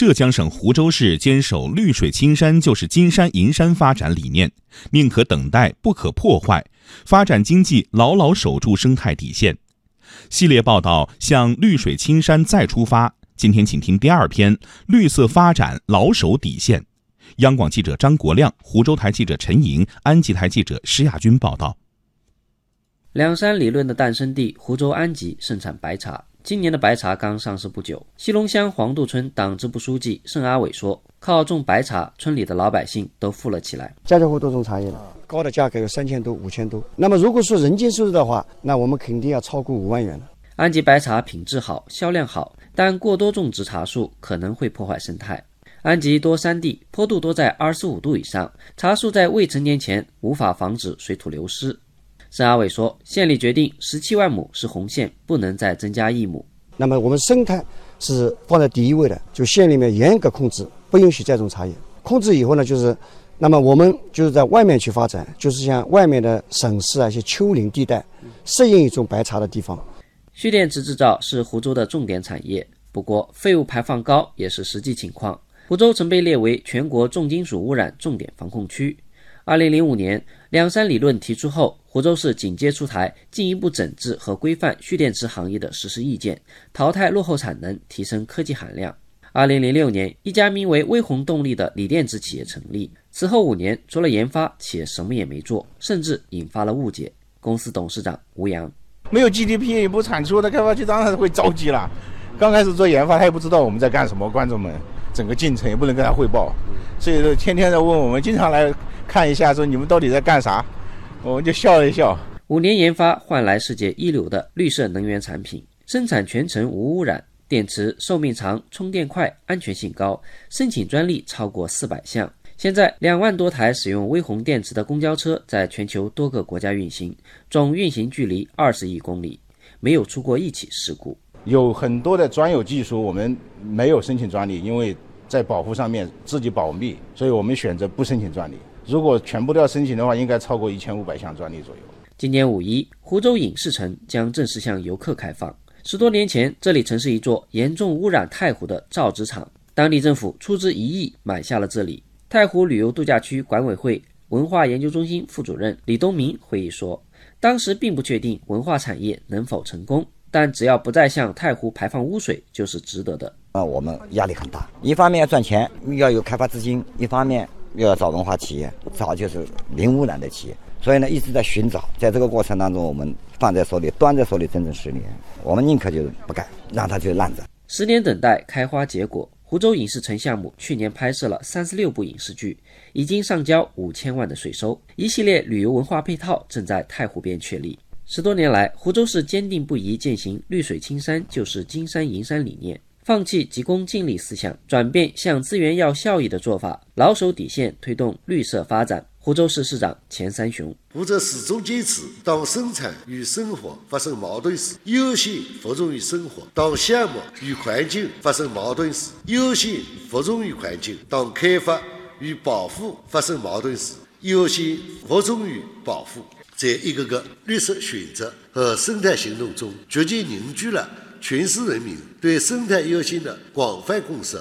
浙江省湖州市坚守“绿水青山就是金山银山”发展理念，宁可等待，不可破坏，发展经济牢牢守住生态底线。系列报道向绿水青山再出发。今天，请听第二篇：绿色发展牢守底线。央广记者张国亮、湖州台记者陈莹、安吉台记者施亚军报道。两山理论的诞生地湖州安吉盛产白茶。今年的白茶刚上市不久。西龙乡黄渡村党支部书记盛阿伟说：“靠种白茶，村里的老百姓都富了起来。家家户户都种茶叶了，高的价格有三千多、五千多。那么如果说人均收入的话，那我们肯定要超过五万元了。”安吉白茶品质好，销量好，但过多种植茶树可能会破坏生态。安吉多山地，坡度多在二十五度以上，茶树在未成年前无法防止水土流失。盛阿伟说，县里决定十七万亩是红线，不能再增加一亩。那么我们生态是放在第一位的，就县里面严格控制，不允许再种茶叶。控制以后呢，就是，那么我们就是在外面去发展，就是像外面的省市啊一些丘陵地带，适应一种白茶的地方。蓄电池制造是湖州的重点产业，不过废物排放高也是实际情况。湖州曾被列为全国重金属污染重点防控区。二零零五年，两山理论提出后，湖州市紧接出台进一步整治和规范蓄电池行业的实施意见，淘汰落后产能，提升科技含量。二零零六年，一家名为微红动力的锂电池企业成立。此后五年，除了研发，企业什么也没做，甚至引发了误解。公司董事长吴阳。没有 GDP 不产出，那开发区当然会着急了。刚开始做研发，他也不知道我们在干什么，观众们整个进程也不能跟他汇报，所以说天天在问我们，经常来看一下，说你们到底在干啥？我们就笑了一笑。五年研发换来世界一流的绿色能源产品，生产全程无污染，电池寿命长，充电快，安全性高，申请专利超过四百项。现在两万多台使用微红电池的公交车在全球多个国家运行，总运行距离二十亿公里，没有出过一起事故。有很多的专有技术，我们没有申请专利，因为在保护上面自己保密，所以我们选择不申请专利。如果全部都要申请的话，应该超过一千五百项专利左右。今年五一，湖州影视城将正式向游客开放。十多年前，这里曾是一座严重污染太湖的造纸厂，当地政府出资一亿买下了这里。太湖旅游度假区管委会文化研究中心副主任李东明回忆说：“当时并不确定文化产业能否成功，但只要不再向太湖排放污水，就是值得的。”啊，我们压力很大，一方面要赚钱，要有开发资金；一方面又要找文化企业，找就是零污染的企业。所以呢，一直在寻找。在这个过程当中，我们放在手里，端在手里，整整十年，我们宁可就不干，让它就烂着。十年等待开花结果。湖州影视城项目去年拍摄了三十六部影视剧，已经上交五千万的税收。一系列旅游文化配套正在太湖边确立。十多年来，湖州市坚定不移践行“绿水青山就是金山银山”理念，放弃急功近利思想，转变向资源要效益的做法，牢守底线，推动绿色发展。湖州市市长钱三雄，湖州始终坚持，当生产与生活发生矛盾时，优先服从于生活；当项目与环境发生矛盾时，优先服从于环境；当开发与保护发生矛盾时，优先服从于保护。在一个个绿色选择和生态行动中，逐渐凝聚了全市人民对生态优先的广泛共识。